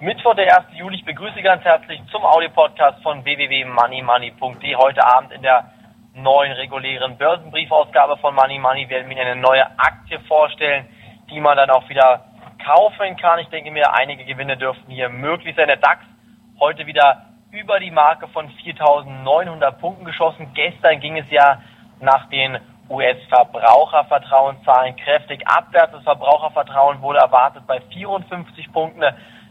Mittwoch, der 1. Juli. Ich begrüße Sie ganz herzlich zum Audio-Podcast von www.moneymoney.de. Heute Abend in der neuen regulären Börsenbriefausgabe von Money Money werden wir Ihnen eine neue Aktie vorstellen, die man dann auch wieder kaufen kann. Ich denke mir, einige Gewinne dürften hier möglich sein. Der DAX heute wieder über die Marke von 4.900 Punkten geschossen. Gestern ging es ja nach den US-Verbrauchervertrauenszahlen kräftig abwärts. Das Verbrauchervertrauen wurde erwartet bei 54 Punkten,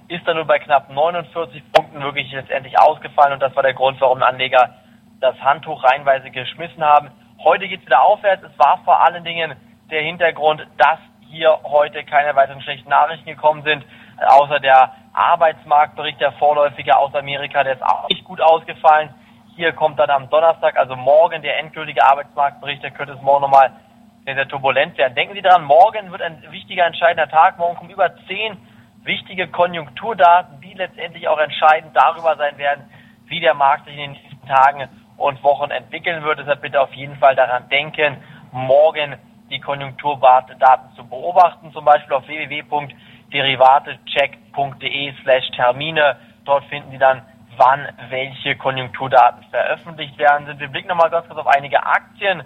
ist dann nur bei knapp 49 Punkten wirklich letztendlich ausgefallen und das war der Grund, warum Anleger das Handtuch reinweise geschmissen haben. Heute geht es wieder aufwärts. Es war vor allen Dingen der Hintergrund, dass hier heute keine weiteren schlechten Nachrichten gekommen sind, außer der Arbeitsmarktbericht, der vorläufige aus Amerika, der ist auch nicht gut ausgefallen. Hier kommt dann am Donnerstag, also morgen, der endgültige Arbeitsmarktbericht. Der könnte es morgen nochmal sehr, sehr turbulent werden. Denken Sie daran, morgen wird ein wichtiger, entscheidender Tag. Morgen kommen über zehn wichtige Konjunkturdaten, die letztendlich auch entscheidend darüber sein werden, wie der Markt sich in den nächsten Tagen und Wochen entwickeln wird. Deshalb bitte auf jeden Fall daran denken, morgen die Konjunkturdaten zu beobachten, zum Beispiel auf www.derivatecheck.de slash Termine. Dort finden Sie dann wann welche Konjunkturdaten veröffentlicht werden. Wir blicken nochmal ganz kurz auf einige Aktien.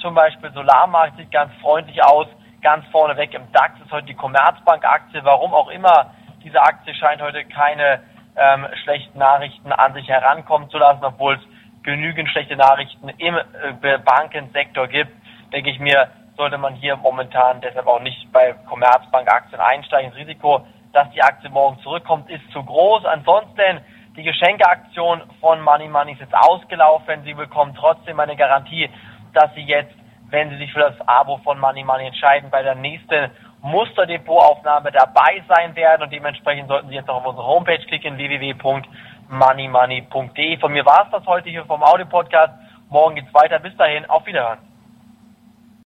Zum Beispiel Solarmarkt sieht ganz freundlich aus. Ganz vorneweg im DAX ist heute die Commerzbank-Aktie. Warum auch immer, diese Aktie scheint heute keine ähm, schlechten Nachrichten an sich herankommen zu lassen, obwohl es genügend schlechte Nachrichten im äh, Bankensektor gibt, denke ich mir, sollte man hier momentan deshalb auch nicht bei Commerzbank-Aktien einsteigen. Das Risiko, dass die Aktie morgen zurückkommt, ist zu groß. Ansonsten die Geschenkeaktion von Money Money ist jetzt ausgelaufen. Sie bekommen trotzdem eine Garantie, dass Sie jetzt, wenn Sie sich für das Abo von Money Money entscheiden, bei der nächsten Musterdepotaufnahme dabei sein werden und dementsprechend sollten Sie jetzt auch auf unsere Homepage klicken, www.moneymoney.de. Von mir war es das heute hier vom Audio-Podcast. Morgen geht's weiter. Bis dahin, auf Wiederhören.